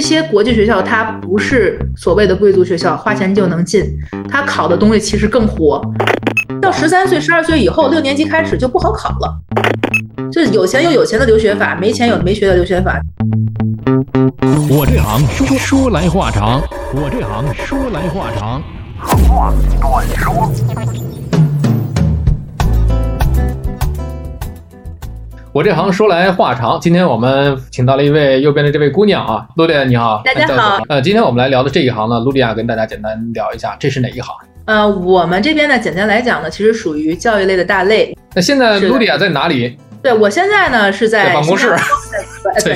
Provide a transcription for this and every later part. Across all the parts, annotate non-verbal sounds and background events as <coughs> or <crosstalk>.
这些国际学校它不是所谓的贵族学校，花钱就能进，它考的东西其实更活。到十三岁、十二岁以后，六年级开始就不好考了。这有钱有有钱的留学法，没钱有没学的留学法。我这行说说来话长，我这行说来话长。我这行说来话长，今天我们请到了一位右边的这位姑娘啊，露莉亚你好。大家好。呃，今天我们来聊的这一行呢，露莉亚跟大家简单聊一下，这是哪一行？呃，我们这边呢，简单来讲呢，其实属于教育类的大类。那现在露莉亚在哪里？对我现在呢是在办公室，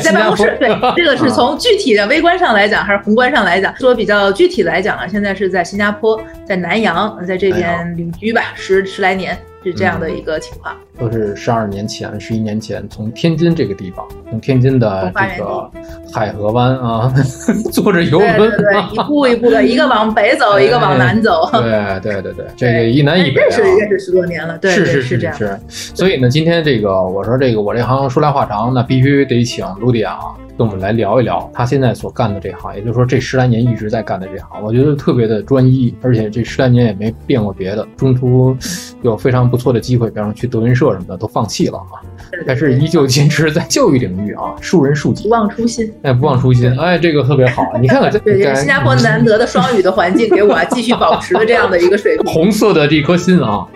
在办公室。对，这个是 <laughs> 从具体的微观上来讲，还是宏观上来讲？说比较具体来讲啊，现在是在新加坡，在南洋，在这边旅居吧，十十来年。是这样的一个情况，都是十二年前、十一年前从天津这个地方，从天津的这个海河湾啊，<laughs> 坐着游轮，对一步一步的，<laughs> 一个往北走，一个往南走。对对对对，这个一南一北认识认识十多年了，对，是是是这样。是，所以呢，今天这个我说这个我这行说来话长，那必须得请卢迪亚啊。跟我们来聊一聊他现在所干的这行，也就是说这十来年一直在干的这行，我觉得特别的专一，而且这十来年也没变过别的。中途有非常不错的机会，比方说去德云社什么的都放弃了啊，但是依旧坚持在教育领域啊，树人树己，不忘初心。哎，不忘初心，哎，这个特别好。你看看，对，新加坡难得的双语的环境，给我继续保持了这样的一个水平。红色的这颗心啊，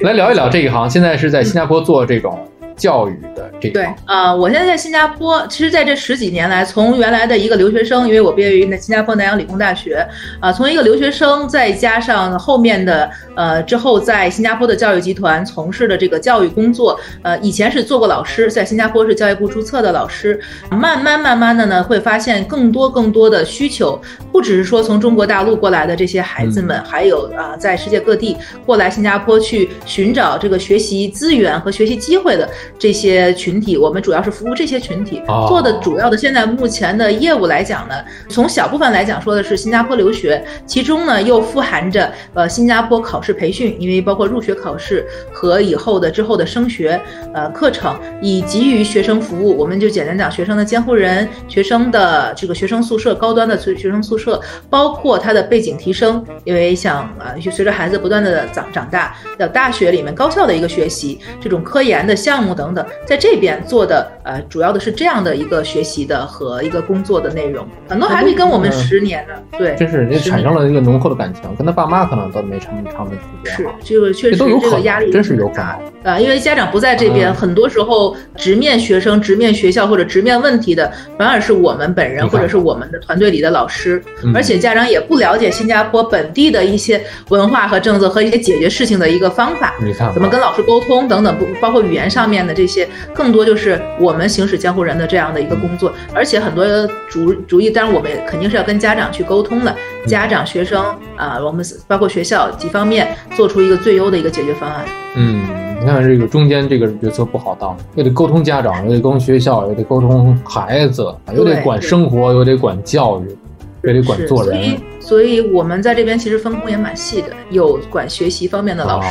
来聊一聊这一行，现在是在新加坡做这种。教育的这个对啊，我现在在新加坡，其实在这十几年来，从原来的一个留学生，因为我毕业于那新加坡南洋理工大学，啊，从一个留学生，再加上后面的呃之后在新加坡的教育集团从事的这个教育工作，呃，以前是做过老师，在新加坡是教育部注册的老师，慢慢慢慢的呢，会发现更多更多的需求，不只是说从中国大陆过来的这些孩子们，还有啊，在世界各地过来新加坡去寻找这个学习资源和学习机会的。这些群体，我们主要是服务这些群体做的主要的现在目前的业务来讲呢，从小部分来讲说的是新加坡留学，其中呢又富含着呃新加坡考试培训，因为包括入学考试和以后的之后的升学呃课程，以及于学生服务，我们就简单讲学生的监护人、学生的这个学生宿舍、高端的学学生宿舍，包括他的背景提升，因为想呃随着孩子不断的长长大，到大学里面高校的一个学习，这种科研的项目等。等等，在这边做的呃，主要的是这样的一个学习的和一个工作的内容，很多孩子跟我们十年的，对，真是产生了一个浓厚的感情，跟他爸妈可能都没长长的时间。是，这个确实这个压力真是有可能啊，因为家长不在这边，很多时候直面学生、直面学校或者直面问题的，反而是我们本人或者是我们的团队里的老师，而且家长也不了解新加坡本地的一些文化和政策和一些解决事情的一个方法，你看怎么跟老师沟通等等，不包括语言上面的。这些更多就是我们行使监护人的这样的一个工作，而且很多主主意，当然我们肯定是要跟家长去沟通的，家长、学生啊，我们包括学校几方面做出一个最优的一个解决方案。嗯，你看这个中间这个角色不好当，又得沟通家长，又得沟通学校，又得沟通孩子，又得管生活，又得管教育，又得管做人。所以我们在这边其实分工也蛮细的，有管学习方面的老师，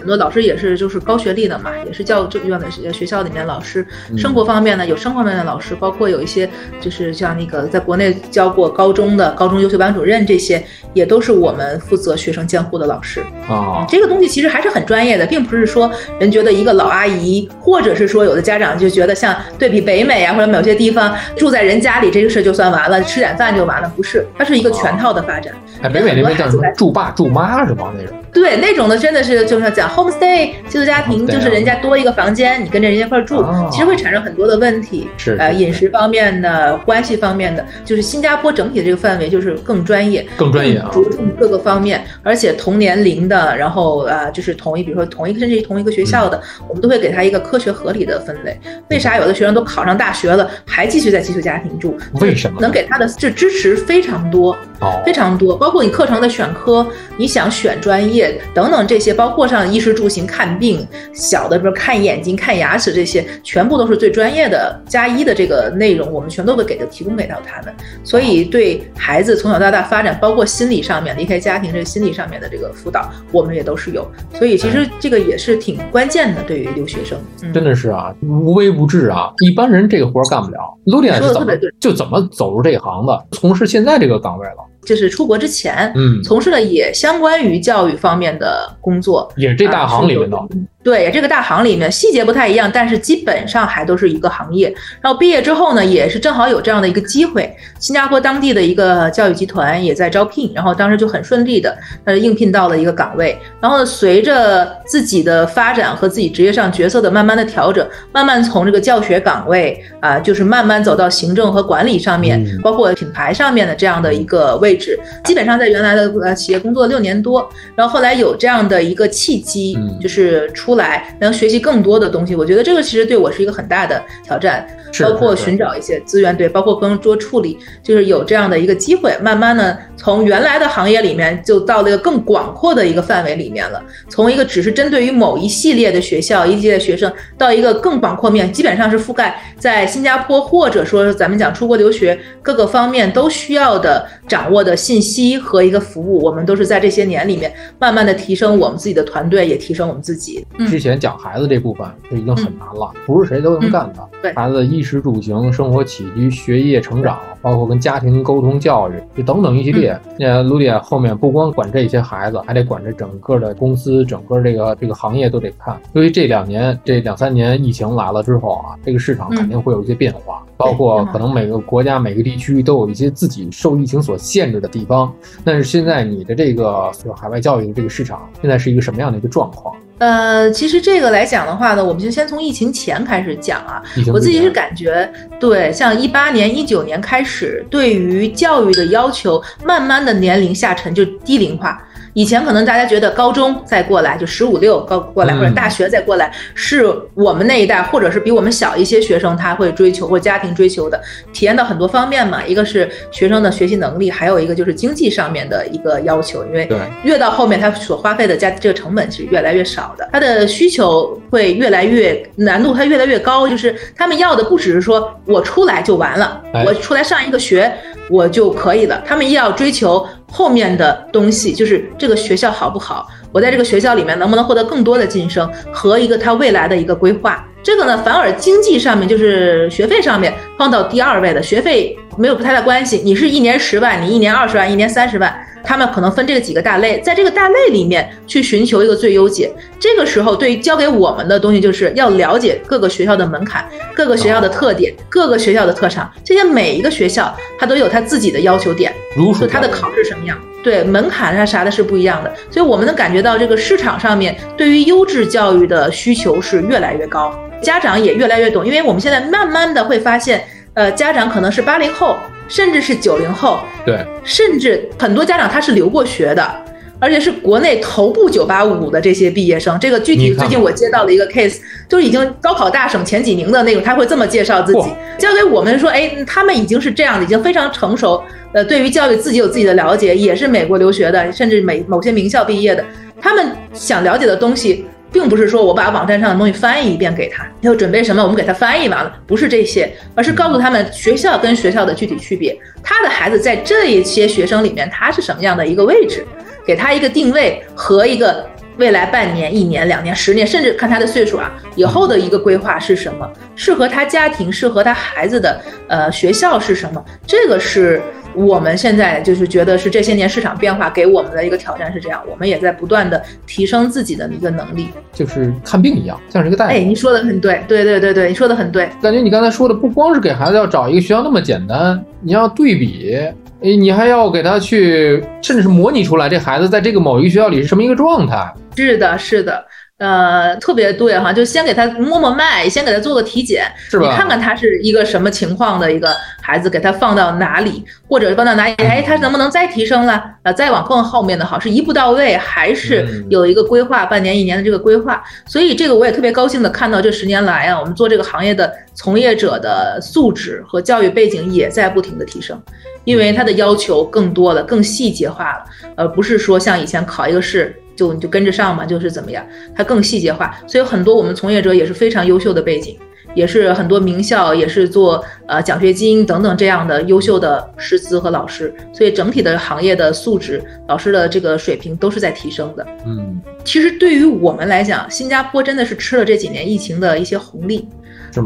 很多老师也是就是高学历的嘛，也是教这院的学校里面老师。生活方面呢，有生活方面的老师，包括有一些就是像那个在国内教过高中的高中优秀班主任这些，也都是我们负责学生监护的老师。啊，这个东西其实还是很专业的，并不是说人觉得一个老阿姨，或者是说有的家长就觉得像对比北美啊或者某些地方住在人家里这个事就算完了，吃点饭就完了，不是，它是一个全套的发展。哎，北美那边叫什么？住爸住妈是吗？那种？对，那种的真的是就是讲 homestay 寄宿家庭，就是人家多一个房间，你跟着人家一块住，其实会产生很多的问题。是呃，饮食方面的、关系方面的，就是新加坡整体的这个范围就是更专业，更专业啊，着重各个方面，而且同年龄的，然后呃，就是同一，比如说同一个甚至于同一个学校的，我们都会给他一个科学合理的分类。为啥有的学生都考上大学了，还继续在寄宿家庭住？为什么？能给他的就支持非常多。哦非常多，包括你课程的选科，你想选专业等等这些，包括上衣食住行、看病，小的比如看眼睛、看牙齿这些，全部都是最专业的加一的这个内容，我们全都会给的提供给到他们。所以对孩子从小到大发展，包括心理上面离开家庭这个心理上面的这个辅导，我们也都是有。所以其实这个也是挺关键的，对于留学生，嗯、真的是啊，无微不至啊，一般人这个活儿干不了。卢迪亚是怎么就怎么走入这一行的，从事现在这个岗位了？就是出国之前，嗯，从事了也相关于教育方面的工作。也是这大行里面的啊。对，这个大行里面细节不太一样，但是基本上还都是一个行业。然后毕业之后呢，也是正好有这样的一个机会，新加坡当地的一个教育集团也在招聘，然后当时就很顺利的呃应聘到了一个岗位。然后呢，随着自己的发展和自己职业上角色的慢慢的调整，慢慢从这个教学岗位啊、就是慢慢走到行政和管理上面，嗯包括品牌上面的这样的一个位置。基本上在原来的呃企业工作六年多，然后后来有这样的一个契机，嗯就是出来能学习更多的东西。我觉得这个其实对我是一个很大的挑战，包括寻找一些资源，对，包括更多处理，就是有这样的一个机会，慢慢的从原来的行业里面就到了一个更广阔的一个范围里面了。从一个只是针对于某一系列的学校、一系列学生，到一个更广阔面，基本上是覆盖在新加坡或者说咱们讲出国留学各个方面都需要的掌握的信息和一个服务，我们都是在这些年里面慢慢的提升我们自己的团队，也提升我们自己。嗯之前讲孩子这部分就已经很难了，不是谁都能干的。对孩子的衣食住行、生活起居、学业成长，包括跟家庭沟通、教育，就等等一系列。那卢迪亚后面不光管这些孩子，还得管这整个的公司、整个这个这个行业都得看。由于这两年、这两三年疫情来了之后啊，这个市场肯定会有一些变化，包括可能每个国家、每个地区都有一些自己受疫情所限制的地方。但是现在你的这个就海外教育的这个市场，现在是一个什么样的一个状况？呃，其实这个来讲的话呢，我们就先从疫情前开始讲啊。我自己是感觉，对，像一八年、一九年开始，对于教育的要求慢慢的年龄下沉，就低龄化。以前可能大家觉得高中再过来就十五六高过来，嗯或者大学再过来，是我们那一代或者是比我们小一些学生他会追求或家庭追求的，体验到很多方面嘛。一个是学生的学习能力，还有一个就是经济上面的一个要求，因为越到后面，他所花费的家这个成本是越来越少的，他的需求会越来越难度，它越来越高。就是他们要的不只是说我出来就完了，哎我出来上一个学我就可以了，他们要追求后面的东西，就是这个学校好不好，我在这个学校里面能不能获得更多的晋升和一个他未来的一个规划。这个呢，反而经济上面就是学费上面放到第二位的，学费没有太大关系。你是一年十万，你一年二十万，一年三十万，他们可能分这个几个大类，在这个大类里面去寻求一个最优解。这个时候，对于交给我们的东西，就是要了解各个学校的门槛、各个学校的特点、各个学校的特长，这些每一个学校它都有它自己的要求点。如数就它的考试什么样，对门槛啊啥的是不一样的，所以我们能感觉到这个市场上面对于优质教育的需求是越来越高，家长也越来越懂，因为我们现在慢慢的会发现，呃，家长可能是八零后，甚至是九零后，对，甚至很多家长他是留过学的。而且是国内头部九八五的这些毕业生，这个具体最近我接到了一个 case，就是已经高考大省前几名的那种，他会这么介绍自己嚯，交给我们说，哎，他们已经是这样的，已经非常成熟，呃，对于教育自己有自己的了解，也是美国留学的，甚至美某些名校毕业的，他们想了解的东西。并不是说我把网站上的东西翻译一遍给他，要准备什么我们给他翻译完了，不是这些，而是告诉他们学校跟学校的具体区别，他的孩子在这一些学生里面他是什么样的一个位置，给他一个定位和一个未来半年、一年、两年、十年，甚至看他的岁数啊，以后的一个规划是什么，适合他家庭、适合他孩子的呃学校是什么，这个是我们现在就是觉得是这些年市场变化给我们的一个挑战是这样，我们也在不断的提升自己的一个能力。就是看病一样，像是一个大夫。哎，你说的很对，对对对对，你说的很对。感觉你刚才说的不光是给孩子要找一个学校那么简单，你要对比，哎，你还要给他去，甚至是模拟出来这孩子在这个某一个学校里是什么一个状态。是的，是的。呃，特别对哈，就先给他摸摸脉，先给他做个体检，是吧？你看看他是一个什么情况的一个孩子，给他放到哪里，或者放到哪里？哎，他能不能再提升了？呃，再往更后面的好，是一步到位，还是有一个规划，半年一年的这个规划？所以这个我也特别高兴的看到，这十年来啊，我们做这个行业的从业者的素质和教育背景也在不停的提升，因为他的要求更多了，更细节化了，而不是说像以前考一个试。就你就跟着上嘛，就是怎么样，它更细节化，所以很多我们从业者也是非常优秀的背景，也是很多名校也是做呃奖学金等等这样的优秀的师资和老师，所以整体的行业的素质、老师的这个水平都是在提升的。嗯，其实对于我们来讲，新加坡真的是吃了这几年疫情的一些红利。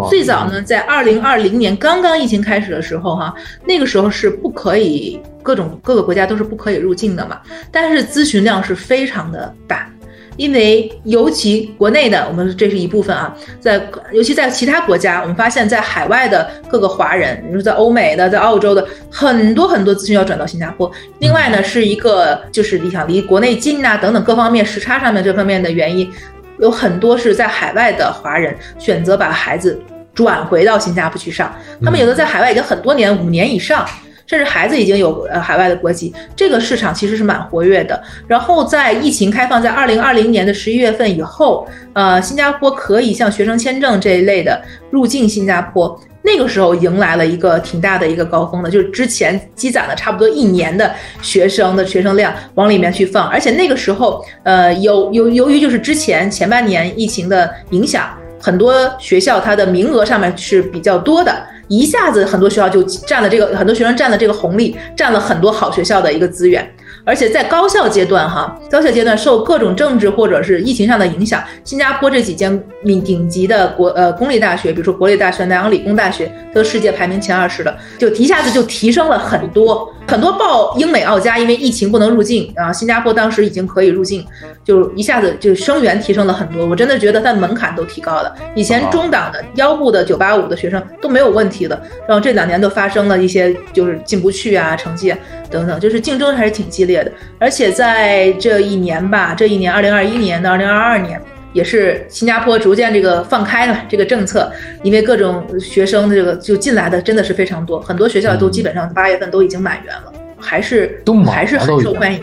最早呢，在二零二零年刚刚疫情开始的时候，哈，那个时候是不可以各种各个国家都是不可以入境的嘛。但是咨询量是非常的大，因为尤其国内的，我们这是一部分啊，在尤其在其他国家，我们发现在海外的各个华人，比如在欧美的、在澳洲的很多很多咨询要转到新加坡。另外呢，是一个就是你想离国内近呐等等各方面时差上面这方面的原因。有很多是在海外的华人选择把孩子转回到新加坡去上，他们有的在海外已经很多年，五年以上，甚至孩子已经有呃海外的国籍，这个市场其实是蛮活跃的。然后在疫情开放，在二零二零年的十一月份以后，呃，新加坡可以像学生签证这一类的入境新加坡。那个时候迎来了一个挺大的一个高峰的，就是之前积攒了差不多一年的学生的学生量往里面去放，而且那个时候，呃，有由由于就是之前前半年疫情的影响，很多学校它的名额上面是比较多的，一下子很多学校就占了这个很多学生占了这个红利，占了很多好学校的一个资源。而且在高校阶段，哈，高校阶段受各种政治或者是疫情上的影响，新加坡这几间顶顶级的国呃公立大学，比如说国立大学、南洋理工大学，都世界排名前二十的，就一下子就提升了很多。很多报英美澳加，因为疫情不能入境啊，新加坡当时已经可以入境，就一下子就生源提升了很多。我真的觉得它门槛都提高了，以前中档的腰部的九八五的学生都没有问题的，然后这两年都发生了一些就是进不去啊，成绩等等，就是竞争还是挺激烈的。而且在这一年吧，这一年二零二一年到二零二二年。也是新加坡逐渐这个放开了这个政策，因为各种学生的这个就进来的真的是非常多，很多学校都基本上八月份都已经满员了，还是还是很受欢迎。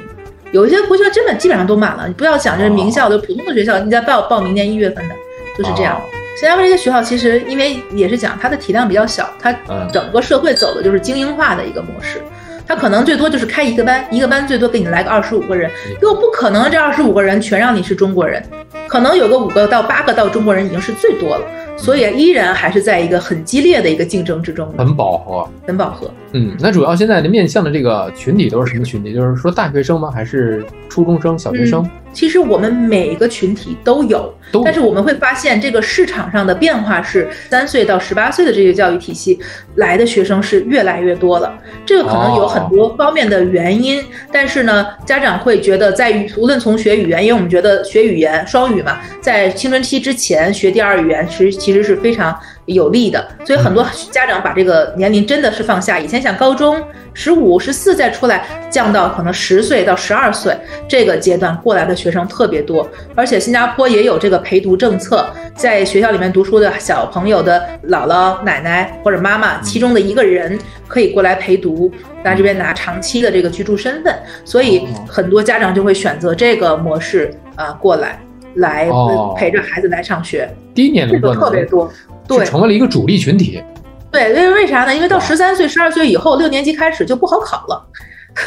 有一些国校真的基本上都满了，你不要想这是名校，就普通的学校，你再报报明年一月份的，就是这样。新加坡这些学校其实因为也是讲它的体量比较小，它整个社会走的就是精英化的一个模式。他可能最多就是开一个班，一个班最多给你来个二十五个人，又不可能这二十五个人全让你是中国人，可能有个五个到八个到中国人已经是最多了，所以依然还是在一个很激烈的一个竞争之中，很饱和，很饱和。嗯，那主要现在的面向的这个群体都是什么群体？就是说大学生吗？还是初中生、小学生？其实我们每个群体都有，但是我们会发现这个市场上的变化是三岁到十八岁的这个教育体系来的学生是越来越多了。这个可能有很多方面的原因，但是呢，家长会觉得在无论从学语言，因为我们觉得学语言双语嘛，在青春期之前学第二语言其实其实是非常。有利的，所以很多家长把这个年龄真的是放下。以前像高中十五、十四再出来，降到可能十岁到十二岁这个阶段过来的学生特别多。而且新加坡也有这个陪读政策，在学校里面读书的小朋友的姥姥、奶奶或者妈妈其中的一个人可以过来陪读，在这边拿长期的这个居住身份。所以很多家长就会选择这个模式啊过来来陪着孩子来上学。低年龄段特别多。对，成为了一个主力群体。对，因为为啥呢？因为到十三岁、十二岁以后，六年级开始就不好考了，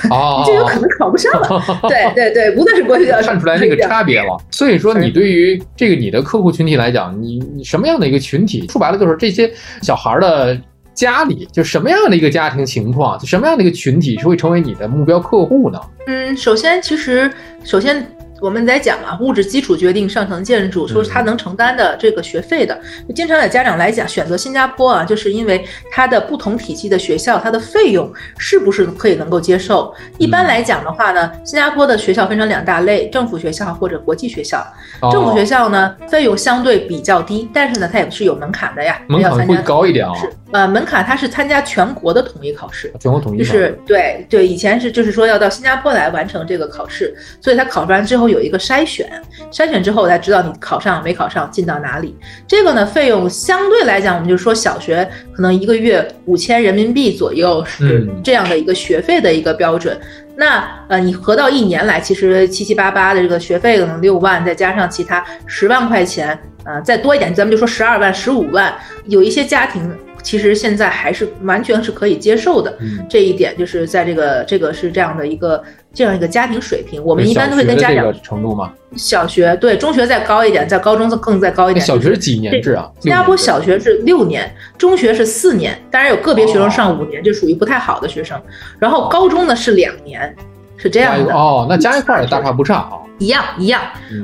你 <laughs> 就有可能考不上了。<laughs> 对对对，无论是国学校，看出来那个差别了。所以说，你对于这个你的客户群体来讲，你你什么样的一个群体？说白了就是这些小孩的家里，就什么样的一个家庭情况，什么样的一个群体是会成为你的目标客户呢？嗯，首先，其实首先。我们在讲啊，物质基础决定上层建筑，说是他能承担的这个学费的，经常有家长来讲选择新加坡啊，就是因为它的不同体系的学校，它的费用是不是可以能够接受？一般来讲的话呢，新加坡的学校分成两大类，政府学校或者国际学校。政府学校呢，费用相对比较低，但是呢，它也是有门槛的呀，门槛会高一点啊。是呃，门槛它是参加全国的统一考试，全国统一就是对对，以前是就是说要到新加坡来完成这个考试，所以他考出来之后有一个筛选，筛选之后才知道你考上没考上，进到哪里。这个呢，费用相对来讲，我们就说小学可能一个月五千人民币左右是这样的一个学费的一个标准。那呃，你合到一年来，其实七七八八的这个学费可能六万，再加上其他十万块钱，呃，再多一点，咱们就说十二万、十五万，有一些家庭。其实现在还是完全是可以接受的，这一点就是在这个这个是这样的一个这样一个家庭水平，我们一般都会跟家长程度吗？小学对，中学再高一点，在高中更再高一点。小学几年制啊？新加坡小学是六年，中学是四年，当然有个别学生上五年，就属于不太好的学生。然后高中呢是两年，是这样的。哦，那加一块也大差不差啊。一样一样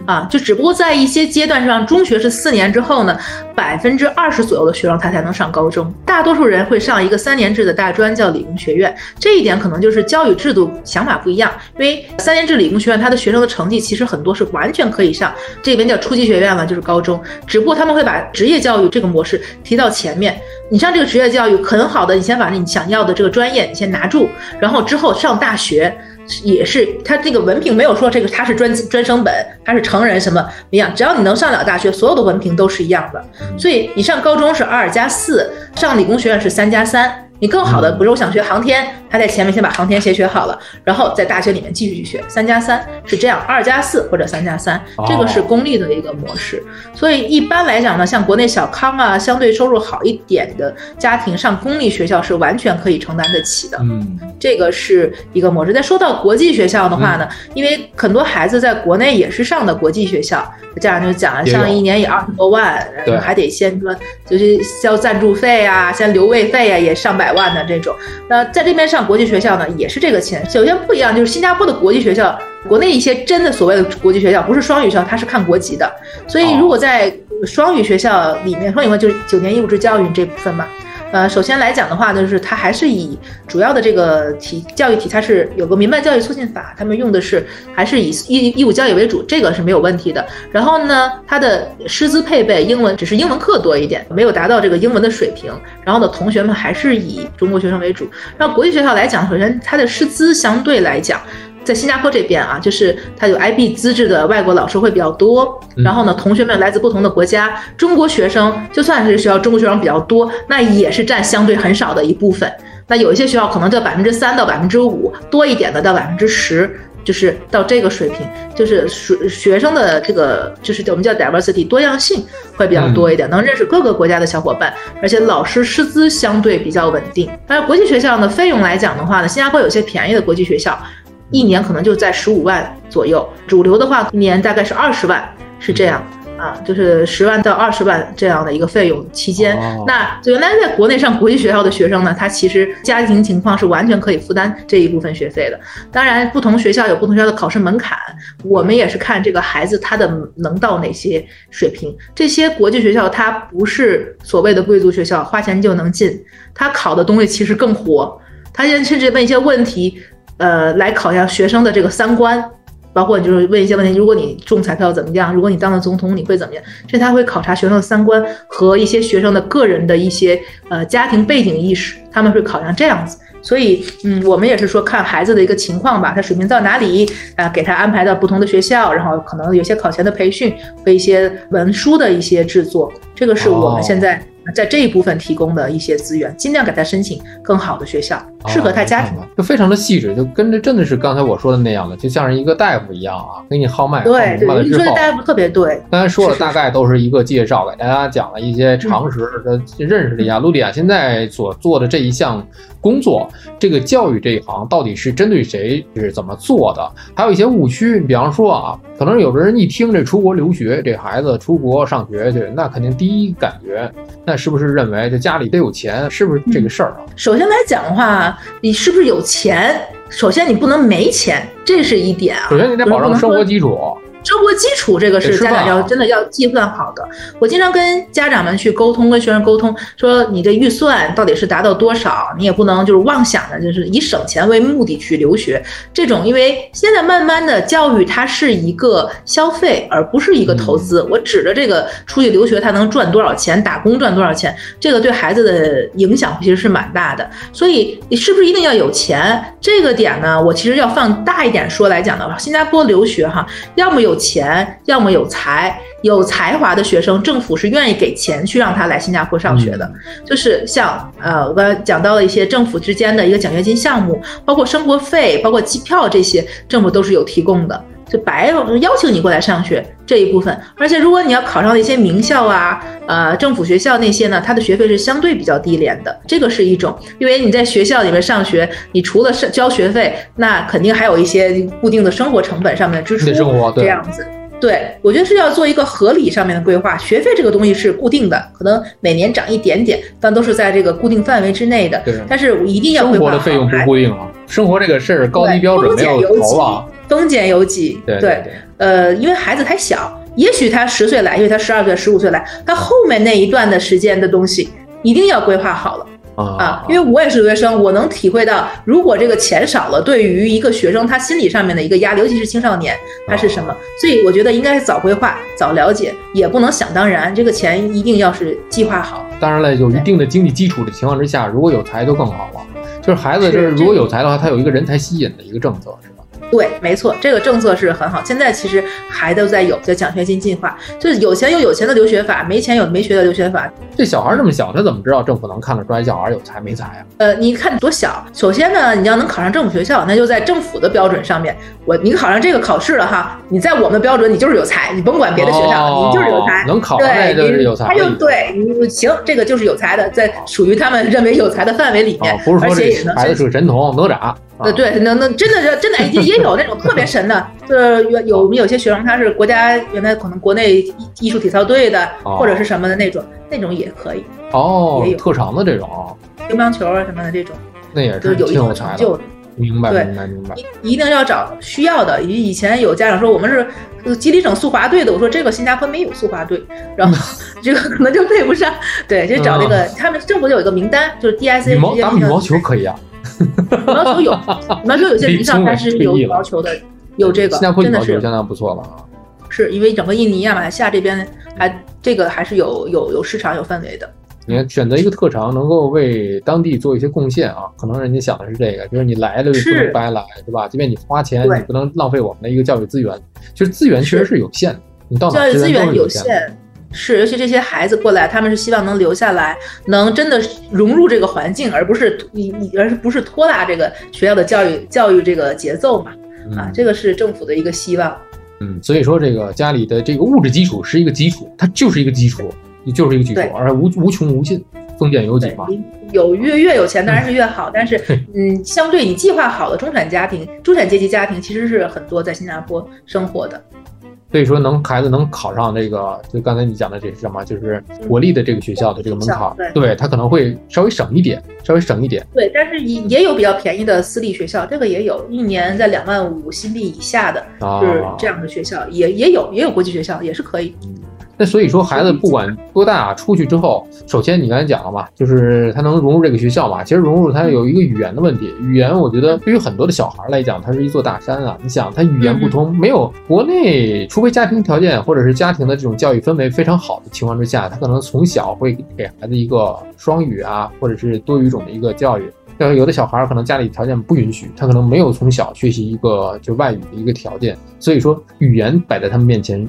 啊，就只不过在一些阶段上，中学是四年之后呢，百分之二十左右的学生他才能上高中，大多数人会上一个三年制的大专，叫理工学院。这一点可能就是教育制度想法不一样，因为三年制理工学院，他的学生的成绩其实很多是完全可以上这边叫初级学院嘛，就是高中，只不过他们会把职业教育这个模式提到前面。你上这个职业教育很好的，你先把你想要的这个专业你先拿住，然后之后上大学。也是，他这个文凭没有说这个他是专专升本，他是成人什么一样，只要你能上了大学，所有的文凭都是一样的。所以你上高中是二加四，上理工学院是三加三。你更好的，比如我想学航天，他在前面先把航天先学好了，然后在大学里面继续去学。三加三是这样，二加四或者三加三，这个是公立的一个模式。所以一般来讲呢，像国内小康啊，相对收入好一点的家庭上公立学校是完全可以承担得起的。嗯，这个是一个模式。再说到国际学校的话呢，因为很多孩子在国内也是上的国际学校，家长就讲了，上一年也二十多万，还得先说就是交赞助费啊，先留位费啊，也上百。百万的这种，那在这边上国际学校呢，也是这个钱。首先不一样，就是新加坡的国际学校，国内一些真的所谓的国际学校，不是双语学校，它是看国籍的。所以如果在双语学校里面，双语嘛就是九年义务制教育这部分嘛。呃，首先来讲的话呢，就是它还是以主要的这个体教育体，它是有个民办教育促进法，他们用的是还是以义义务教育为主，这个是没有问题的。然后呢，它的师资配备，英文只是英文课多一点，没有达到这个英文的水平。然后呢，同学们还是以中国学生为主。那国际学校来讲，首先它的师资相对来讲。在新加坡这边啊，就是它有 IB 资质的外国老师会比较多，然后呢，同学们来自不同的国家，中国学生就算是学校中国学生比较多，那也是占相对很少的一部分。那有一些学校可能在百分之三到百分之五，多一点的到百分之十，就是到这个水平，就是学学生的这个就是我们叫 diversity 多样性会比较多一点，能认识各个国家的小伙伴，而且老师师资相对比较稳定。但是国际学校呢，费用来讲的话呢，新加坡有些便宜的国际学校。一年可能就在十五万左右，主流的话一年大概是二十万，是这样啊，就是十万到二十万这样的一个费用期间。那原来在国内上国际学校的学生呢，他其实家庭情况是完全可以负担这一部分学费的。当然，不同学校有不同学校的考试门槛，我们也是看这个孩子他的能到哪些水平。这些国际学校它不是所谓的贵族学校，花钱就能进，他考的东西其实更活，他现在甚至问一些问题。呃，来考一下学生的这个三观，包括就是问一些问题，如果你中彩票怎么样？如果你当了总统，你会怎么样？这他会考察学生的三观和一些学生的个人的一些呃家庭背景意识，他们会考量这样子。所以，嗯，我们也是说看孩子的一个情况吧，他水平到哪里啊，给他安排到不同的学校，然后可能有些考前的培训和一些文书的一些制作，这个是我们现在。在这一部分提供的一些资源，尽量给他申请更好的学校，适合他家庭，就非常的细致，就跟着真的是刚才我说的那样的，就像是一个大夫一样啊，给你号脉。对对，你说的大夫特别对。刚才说了，大概都是一个介绍，给大家讲了一些常识的认识了一下。卢迪亚现在所做的这一项工作，这个教育这一行到底是针对谁，是怎么做的？还有一些误区，比方说啊，可能有的人一听这出国留学，这孩子出国上学去，那肯定第一感觉那。是不是认为这家里得有钱？是不是这个事儿啊？首先来讲的话，你是不是有钱？首先你不能没钱，这是一点。首先你得保证生活基础。生活基础这个是家长要真的要计算好的。我经常跟家长们去沟通，跟学生沟通，说你的预算到底是达到多少？你也不能就是妄想着就是以省钱为目的去留学。这种因为现在慢慢的教育它是一个消费，而不是一个投资。我指着这个出去留学他能赚多少钱，打工赚多少钱，这个对孩子的影响其实是蛮大的。所以你是不是一定要有钱？这个点呢，我其实要放大一点说来讲的话，新加坡留学哈，要么有钱，要么有才。有才华的学生，政府是愿意给钱去让他来新加坡上学的。就是像呃，我刚才讲到了一些政府之间的一个奖学金项目，包括生活费、包括机票这些，政府都是有提供的，就白邀请你过来上学这一部分。而且如果你要考上一些名校啊，呃，政府学校那些呢，它的学费是相对比较低廉的。这个是一种，因为你在学校里面上学，你除了是交学费，那肯定还有一些固定的生活成本上面的支出，这样子。对，我觉得是要做一个合理上面的规划。学费这个东西是固定的，可能每年涨一点点，但都是在这个固定范围之内的。对，但是一定要规划生活的费用不固定啊，生活这个事儿高低标准没有头啊，丰俭由己。对对，呃，因为孩子太小，也许他十岁来，因为他十二岁、十五岁来，他后面那一段的时间的东西一定要规划好了。啊，因为我也是留学生，我能体会到，如果这个钱少了，对于一个学生他心理上面的一个压力，尤其是青少年，他是什么？所以我觉得应该是早规划、早了解，也不能想当然，这个钱一定要是计划好。当然了，有一定的经济基础的情况之下，如果有才就更好了。就是孩子，就是如果有才的话，他有一个人才吸引的一个政策。对，没错，这个政策是很好。现在其实还都在有，叫奖学金计划，就是有钱有有钱的留学法，没钱有没学的留学法。这小孩这么小，他怎么知道政府能看得出来小孩有才没才啊？呃，你看多小，首先呢，你要能考上政府学校，那就在政府的标准上面。我你考上这个考试了哈，你在我们的标准，你就是有才，你甭管别的学校，你就是有才。能考上就是有才。他就对你行，这个就是有才的，在属于他们认为有才的范围里面，不是说这孩子是个神童哪吒。呃，对，能能真的是真的也也有那种特别神的，就是有有我们有些学生他是国家原来可能国内艺术体操队的或者是什么的那种，那种也可以哦，也有特长的这种，乒乓球啊什么的这种，那也是有一定成就的。明白，明白，明白。一一定要找需要的。以以前有家长说我们是吉林省速滑队的，我说这个新加坡没有速滑队，然后 <laughs> 这个可能就配不上。对，就找那个，他们政府有一个名单，就是 DIC 羽毛打羽毛球可以啊。羽毛球有，羽毛球有些名校它是有羽毛球的，有这个，真的是相当不错了啊。是因为整个印尼啊、马来西亚这边还这个还是有有有市场有氛围的。你看，选择一个特长，能够为当地做一些贡献啊，可能人家想的是这个，就是你来了就不能白来，对吧？即便你花钱，你不能浪费我们的一个教育资源。其实资源确实是有限的，你到教育资源有限。是，尤其这些孩子过来，他们是希望能留下来，能真的融入这个环境，而不是你你，而是不是拖拉这个学校的教育教育这个节奏嘛？啊，这个是政府的一个希望。嗯，所以说这个家里的这个物质基础是一个基础，它就是一个基础，就是一个基础，而无无穷无尽，丰俭由己嘛。有越越有钱当然是越好，<laughs> 但是嗯，相对你计划好的中产家庭、中产阶级家庭，其实是很多在新加坡生活的。所以说，能孩子能考上这个，就刚才你讲的这是什么？就是国立的这个学校的这个门槛，对他可能会稍微省一点，稍微省一点。对，但是也也有比较便宜的私立学校，这个也有一年在两万五新币以下的，就是这样的学校，也也有也有国际学校，也是可以。那所以说，孩子不管多大，出去之后，首先你刚才讲了嘛，就是他能融入这个学校嘛。其实融入他有一个语言的问题，语言我觉得对于很多的小孩来讲，它是一座大山啊。你想，他语言不通，没有国内，除非家庭条件或者是家庭的这种教育氛围非常好的情况之下，他可能从小会给孩子一个双语啊，或者是多语种的一个教育。但是有的小孩可能家里条件不允许，他可能没有从小学习一个就外语的一个条件，所以说语言摆在他们面前。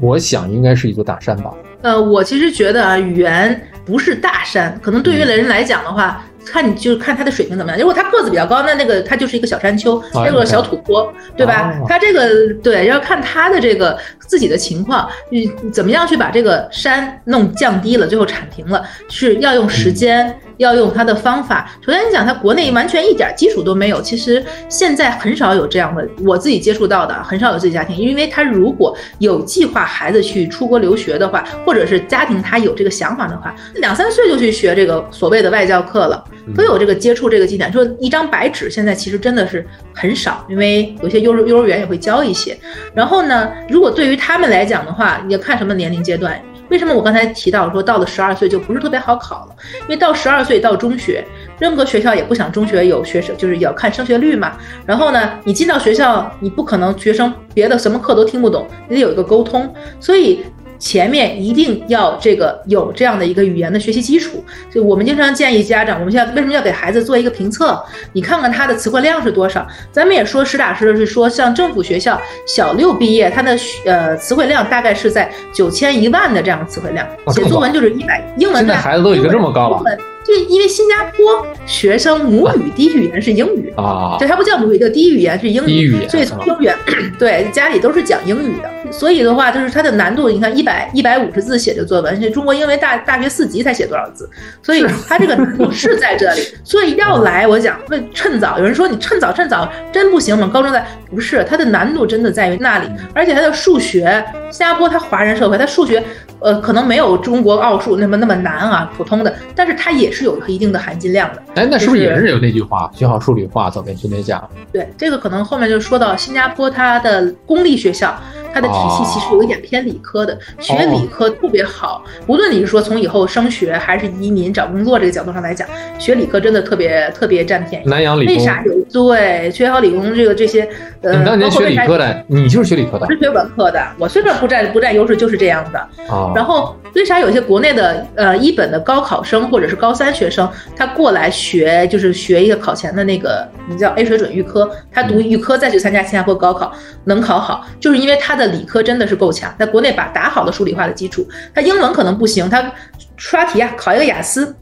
我想应该是一座大山吧。呃，我其实觉得啊，语言不是大山，可能对于人来讲的话，看你就是看他的水平怎么样。如果他个子比较高，那那个他就是一个小山丘，那个小土坡，对吧？他这个对，要看他的这个自己的情况，你怎么样去把这个山弄降低了，最后铲平了，是要用时间。要用他的方法。首先，你讲他国内完全一点基础都没有，其实现在很少有这样的，我自己接触到的很少有自己家庭。因为他如果有计划孩子去出国留学的话，或者是家庭他有这个想法的话，两三岁就去学这个所谓的外教课了。都有这个接触这个技能。说一张白纸现在其实真的是很少，因为有些幼儿幼儿园也会教一些。然后呢，如果对于他们来讲的话，你要看什么年龄阶段。为什么我刚才提到说到了十二岁就不是特别好考了？因为到十二岁到中学，任何学校也不想中学有学生，就是要看升学率嘛。然后呢，你进到学校，你不可能学生别的什么课都听不懂，你得有一个沟通，所以。前面一定要这个有这样的一个语言的学习基础，就我们经常建议家长，我们现在为什么要给孩子做一个评测？你看看他的词汇量是多少？咱们也说实打实的是说，像政府学校小六毕业，他的呃词汇量大概是在九千一万的这样的词汇量，写作文就是一百，英文现在孩子都已经这么高了。就因为新加坡学生母语第一语言是英语啊，这还不叫母语，叫第一语言是英语，所以从幼儿园 <coughs> 对家里都是讲英语的。所以的话，就是它的难度，你看一百一百五十字写的作文，中国因为大大学四级才写多少字，所以它这个难度是在这里。<laughs> 所以要来，我讲问趁早，有人说你趁早趁早真不行吗？高中在不是，它的难度真的在于那里，而且它的数学，新加坡它华人社会，它数学。呃，可能没有中国奥数那么那么难啊，普通的，但是它也是有一定的含金量的。哎，那是不是也是有那句话，学好数理化，走遍天下？对，这个可能后面就说到新加坡它的公立学校。它的体系其实有一点偏理科的，学理科特别好。无论你是说从以后升学还是移民找工作这个角度上来讲，学理科真的特别特别占便宜。南洋理工为啥有？对，学好理工这个这些，呃，你当年学理科的，你就是学理科的，是学文科的。我虽然不占不占优势，就是这样的。啊。然后为啥有些国内的呃一本的高考生或者是高三学生，他过来学就是学一个考前的那个，你叫 A 水准预科，他读预科再去参加新加坡高考能考好，就是因为他的。理科真的是够强，在国内把打好了数理化的基础，他英文可能不行，他刷题啊，考一个雅思，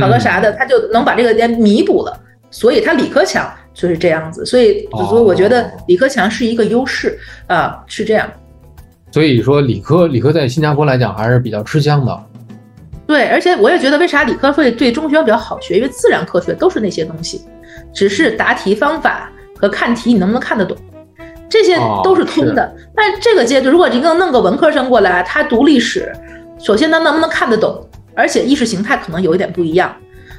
考个啥的，他就能把这个弥补了。所以他理科强就是这样子，所以所以我觉得理科强是一个优势啊，是这样。所以说理科理科在新加坡来讲还是比较吃香的。对，而且我也觉得为啥理科会对中学比较好学，因为自然科学都是那些东西，只是答题方法和看题你能不能看得懂。这些都是通的，但这个阶段，如果一个弄个文科生过来，他读历史，首先他能不能看得懂，而且意识形态可能有一点不一样，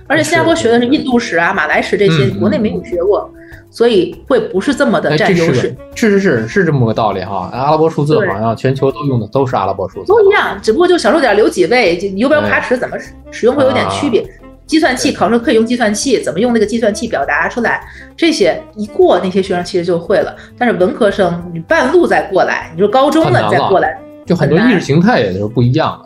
而且新加坡学的是印度史啊、马来史这些，国内没有学过，所以会不是这么的占优势。是是是是这么个道理哈，阿拉伯数字好像全球都用的都是阿拉伯数字，都一样，只不过就小数点留几位，游标卡尺怎么使用会有点区别。计算器考试可以用计算器，怎么用那个计算器表达出来？这些一过，那些学生其实就会了。但是文科生，你半路再过来，你说高中了再过来，就很多意识形态也就是不一样了。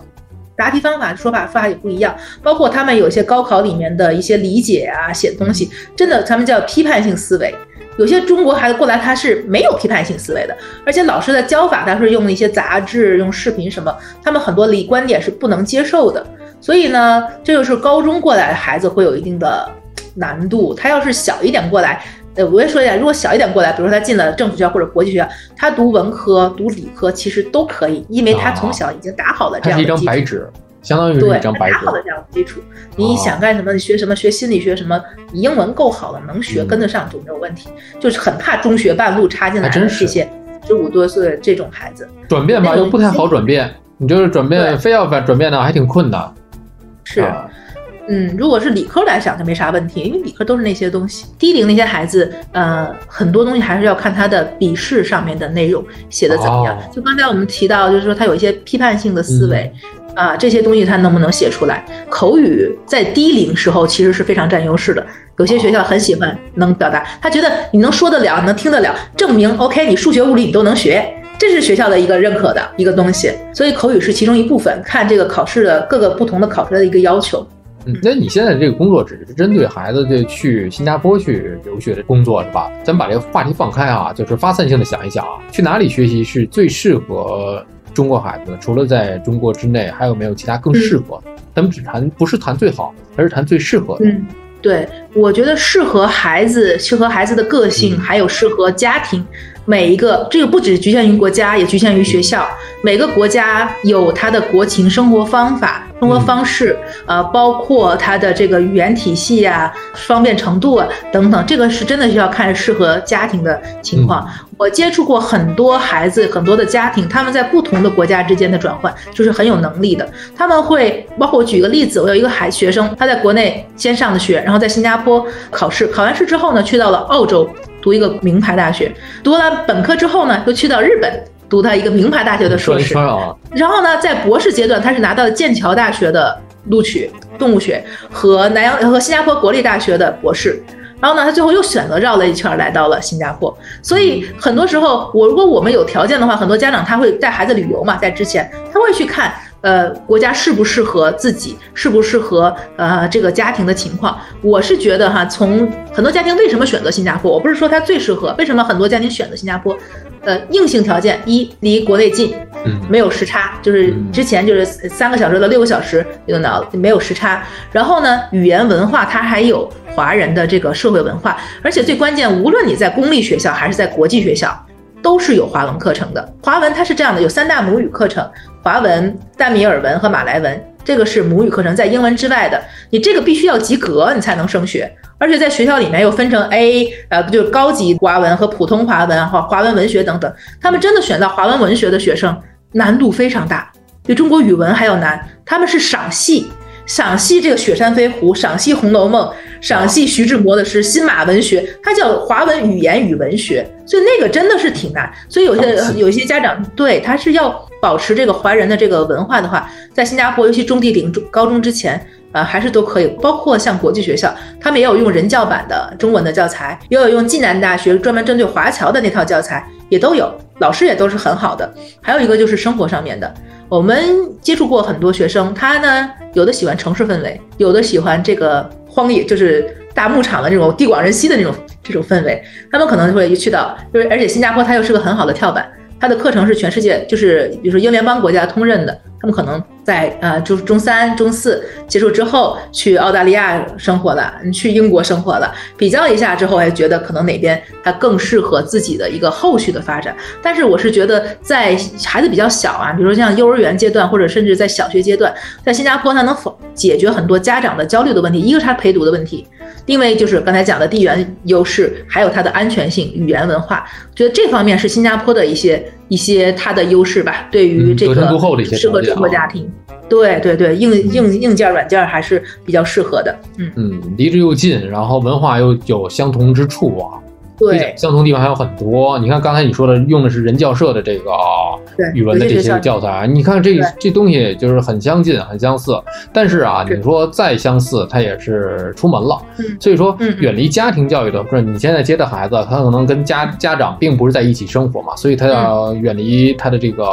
答题方法、说法方法也不一样，包括他们有些高考里面的一些理解啊、写东西，真的他们叫批判性思维。有些中国孩子过来，他是没有批判性思维的，而且老师的教法，他是用一些杂志、用视频什么，他们很多理观点是不能接受的。所以呢，这就是高中过来的孩子会有一定的难度。他要是小一点过来，呃，我也说一下，如果小一点过来，比如说他进了政府学校或者国际学校，他读文科、读理科其实都可以，因为他从小已经打好了这样的基础。一张白纸，相当于是一张白纸。打好的这样的基础，你想干什么？你学什么？学心理学什么？你英文够好了，能学跟得上就没有问题。就是很怕中学半路插进来的这些十五多岁这种孩子，转变吧又不太好转变。你就是转变，非要转转变呢，还挺困难。是，嗯，如果是理科来讲就没啥问题，因为理科都是那些东西。低龄那些孩子，呃，很多东西还是要看他的笔试上面的内容写的怎么样。就刚才我们提到，就是说他有一些批判性的思维，啊，这些东西他能不能写出来？口语在低龄时候其实是非常占优势的。有些学校很喜欢能表达，他觉得你能说得了，能听得了，证明 OK，你数学物理你都能学。这是学校的一个认可的一个东西，所以口语是其中一部分。看这个考试的各个不同的考出来的一个要求。嗯，那你现在这个工作只是针对孩子这去新加坡去留学的工作是吧？咱把这个话题放开啊，就是发散性的想一想啊，去哪里学习是最适合中国孩子的？除了在中国之内，还有没有其他更适合？咱们只谈不是谈最好，而是谈最适合的。嗯，对，我觉得适合孩子，适合孩子的个性，还有适合家庭。每一个这个不只局限于国家，也局限于学校。每个国家有它的国情、生活方法，生活方式，呃，包括他的这个语言体系呀、方便程度啊等等，这个是真的需要看适合家庭的情况。我接触过很多孩子，很多的家庭，他们在不同的国家之间的转换，就是很有能力的。他们会包括我举个例子，我有一个孩学生，他在国内先上的学，然后在新加坡考试，考完试之后呢，去到了澳洲读一个名牌大学，读完本科之后呢，又去到日本读他一个名牌大学的硕士。然后呢，在博士阶段，他是拿到了剑桥大学的录取，动物学和南洋和新加坡国立大学的博士。然后呢，他最后又选择绕了一圈来到了新加坡。所以很多时候，我如果我们有条件的话，很多家长他会带孩子旅游嘛，在之前他会去看，呃，国家适不适合自己，适不适合呃这个家庭的情况。我是觉得哈，从很多家庭为什么选择新加坡，我不是说它最适合，为什么很多家庭选择新加坡？呃，硬性条件一离国内近，嗯，没有时差，就是之前就是三个小时到六个小时就能没有时差。然后呢，语言文化它还有华人的这个社会文化，而且最关键，无论你在公立学校还是在国际学校，都是有华文课程的。华文它是这样的，有三大母语课程：华文、淡米尔文和马来文。这个是母语课程，在英文之外的，你这个必须要及格，你才能升学。而且在学校里面又分成 A，呃，就是高级华文和普通华文和华文文学等等。他们真的选到华文文学的学生，难度非常大，比中国语文还要难。他们是赏析。赏析这个《雪山飞狐》，赏析《红楼梦》，赏析徐志摩的诗，新马文学，它叫华文语言与文学，所以那个真的是挺难。所以有些有些家长对他是要保持这个华人的这个文化的话，在新加坡，尤其中地岭中高中之前，啊，还是都可以。包括像国际学校，他们也有用人教版的中文的教材，也有用暨南大学专门针对华侨的那套教材，也都有，老师也都是很好的。还有一个就是生活上面的。我们接触过很多学生，他呢有的喜欢城市氛围，有的喜欢这个荒野，就是大牧场的这种地广人稀的那种这种氛围。他们可能会去到，就是而且新加坡它又是个很好的跳板，它的课程是全世界就是比如说英联邦国家通认的。他们可能在呃，就是中三、中四结束之后去澳大利亚生活了，你去英国生活了，比较一下之后，还觉得可能哪边它更适合自己的一个后续的发展。但是我是觉得，在孩子比较小啊，比如说像幼儿园阶段，或者甚至在小学阶段，在新加坡它能否解决很多家长的焦虑的问题？一个是他陪读的问题，另外就是刚才讲的地缘优势，还有它的安全性、语言文化，觉得这方面是新加坡的一些一些它的优势吧。对于这个适合。中国家庭，对对对，硬硬硬件软件还是比较适合的。嗯嗯，离着又近，然后文化又有相同之处啊。对，相同地方还有很多。你看刚才你说的，用的是人教社的这个语文的这些教材，你看这这东西就是很相近、很相似。但是啊，你说再相似，它也是出门了。所以说，远离家庭教育的，不是你现在接的孩子，他可能跟家家长并不是在一起生活嘛，所以他要远离他的这个。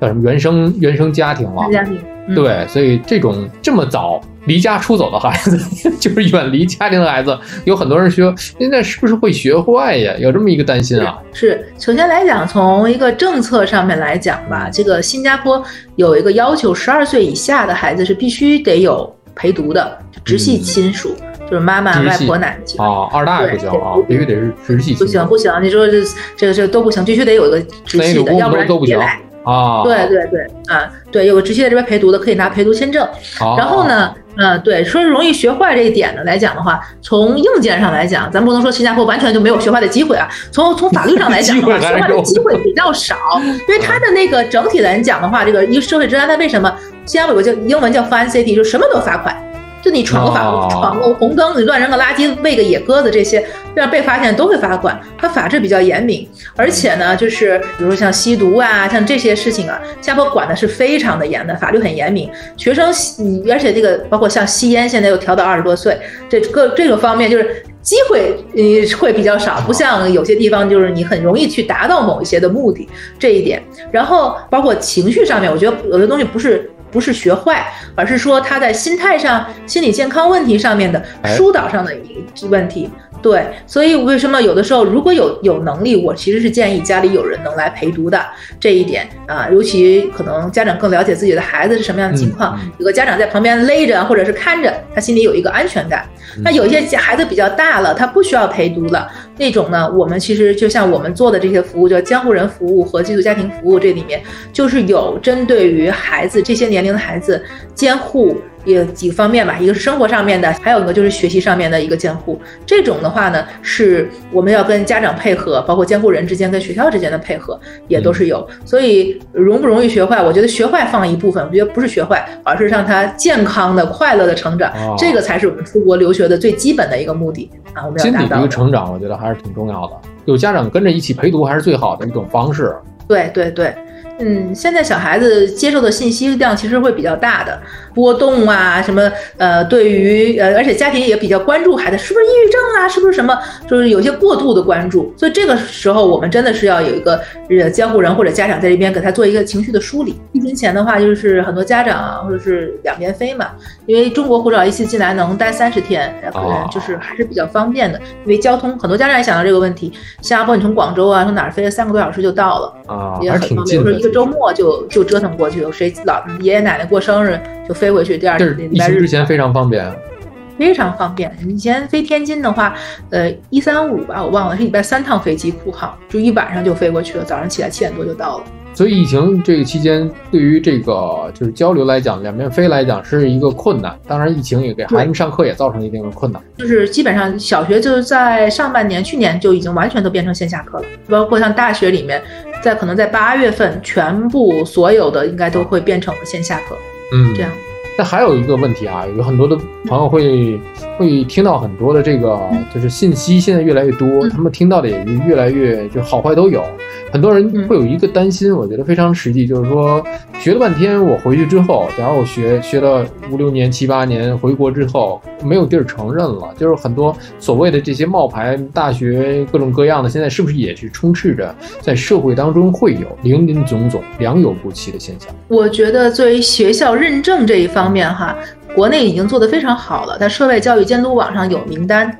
叫什么原生原生家庭了？家庭对，所以这种这么早离家出走的孩子，<laughs> 就是远离家庭的孩子，有很多人说，现在是不是会学坏呀？有这么一个担心啊。是，首先来讲，从一个政策上面来讲吧，这个新加坡有一个要求，十二岁以下的孩子是必须得有陪读的，直系亲属，就是妈妈、外婆、奶奶啊，二大爷不行啊，必须得是直系。不行不行，你说这这个这都不行，必须得有一个直系的，要不然都不行。啊，对对对，啊，对，有个直系在这边陪读的，可以拿陪读签证。然后呢，嗯，对，说容易学坏这一点呢来讲的话，从硬件上来讲，咱不能说新加坡完全就没有学坏的机会啊。从从法律上来讲的话，<laughs> 学坏的机会比较少，因为它的那个整体来讲的话，这个一社会治安，它为什么新加坡有个叫英文叫 fine city，就什么都罚款。就你闯个法，闯个红灯，你乱扔个垃圾，喂个野鸽子，这些让被发现都会罚款。它法制比较严明，而且呢，就是比如像吸毒啊，像这些事情啊，新加坡管的是非常的严的，法律很严明。学生，而且这个包括像吸烟，现在又调到二十多岁，这个这个方面就是机会呃会比较少，不像有些地方就是你很容易去达到某一些的目的这一点。然后包括情绪上面，我觉得有的东西不是。不是学坏，而是说他在心态上、心理健康问题上面的疏导上的一问题。对，所以为什么有的时候如果有有能力，我其实是建议家里有人能来陪读的这一点啊，尤其可能家长更了解自己的孩子是什么样的情况，有个家长在旁边勒着或者是看着，他心里有一个安全感。那有些孩子比较大了，他不需要陪读了。那种呢，我们其实就像我们做的这些服务，叫监护人服务和寄宿家庭服务，这里面就是有针对于孩子这些年龄的孩子监护。有几个方面吧，一个是生活上面的，还有一个就是学习上面的一个监护。这种的话呢，是我们要跟家长配合，包括监护人之间跟学校之间的配合也都是有。所以容不容易学坏，我觉得学坏放一部分，我觉得不是学坏，而是让他健康的、快乐的成长，这个才是我们出国留学的最基本的一个目的啊。我们要达到。心理的一个成长，我觉得还是挺重要的。有家长跟着一起陪读，还是最好的一种方式。对对对。嗯，现在小孩子接受的信息量其实会比较大的波动啊，什么呃，对于呃，而且家庭也比较关注孩子是不是抑郁症啊，是不是什么，就是有些过度的关注，所以这个时候我们真的是要有一个呃监护人或者家长在这边给他做一个情绪的梳理。疫情前的话，就是很多家长，或者是两边飞嘛，因为中国护照一次进来能待三十天，可能就是还是比较方便的，因为交通很多家长也想到这个问题，新加坡你从广州啊，从哪儿飞三个多小时就到了啊，也很方便，比如说一个。周末就就折腾过去，了谁老爷爷奶奶过生日就飞回去，第二天礼拜日之前非常方便，非常方便。以前飞天津的话，呃，一三五吧，我忘了是礼拜三趟飞机，库航就一晚上就飞过去了，早上起来七点多就到了。所以疫情这个期间，对于这个就是交流来讲，两边飞来讲是一个困难。当然，疫情也给孩子们上课也造成一定的困难。就是基本上小学就是在上半年，去年就已经完全都变成线下课了，包括像大学里面，在可能在八月份，全部所有的应该都会变成了线下课。嗯，这样。那还有一个问题啊，有很多的朋友会会听到很多的这个就是信息，现在越来越多，他们听到的也越来越就好坏都有。很多人会有一个担心，我觉得非常实际，就是说学了半天，我回去之后，假如我学学了五六年、七八年，回国之后没有地儿承认了，就是很多所谓的这些冒牌大学，各种各样的，现在是不是也是充斥着在社会当中会有林林总总、良莠不齐的现象？我觉得作为学校认证这一方面，哈，国内已经做得非常好了，在涉外教育监督网上有名单。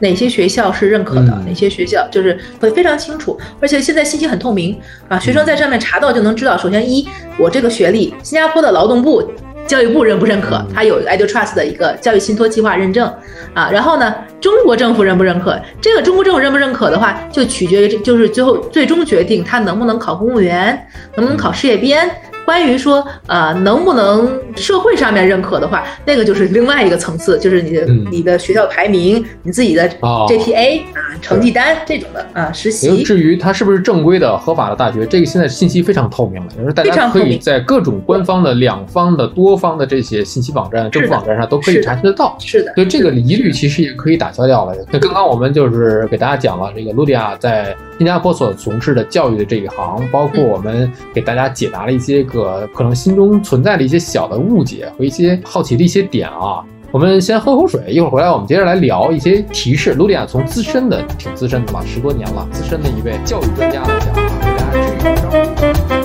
哪些学校是认可的？哪些学校就是会非常清楚，而且现在信息很透明啊，学生在上面查到就能知道。首先，一我这个学历，新加坡的劳动部、教育部认不认可？它有 EduTrust 的一个教育信托计划认证啊。然后呢，中国政府认不认可？这个中国政府认不认可的话，就取决于就是最后最终决定他能不能考公务员，能不能考事业编。关于说，呃，能不能社会上面认可的话，那个就是另外一个层次，就是你的你的学校排名，你自己的 GPA 啊，成绩单这种的啊，实习。至于它是不是正规的、合法的大学，这个现在信息非常透明了，就是大家可以在各种官方的、两方的、多方的这些信息网站、政府网站上都可以查询得到。是的，所以这个疑虑其实也可以打消掉了。那刚刚我们就是给大家讲了这个卢迪亚在新加坡所从事的教育的这一行，包括我们给大家解答了一些个。呃，可能心中存在的一些小的误解和一些好奇的一些点啊，我们先喝口水，一会儿回来我们接着来聊一些提示。卢迪亚从资深的，挺资深的吧，十多年了，资深的一位教育专家来讲啊，给大家支一招。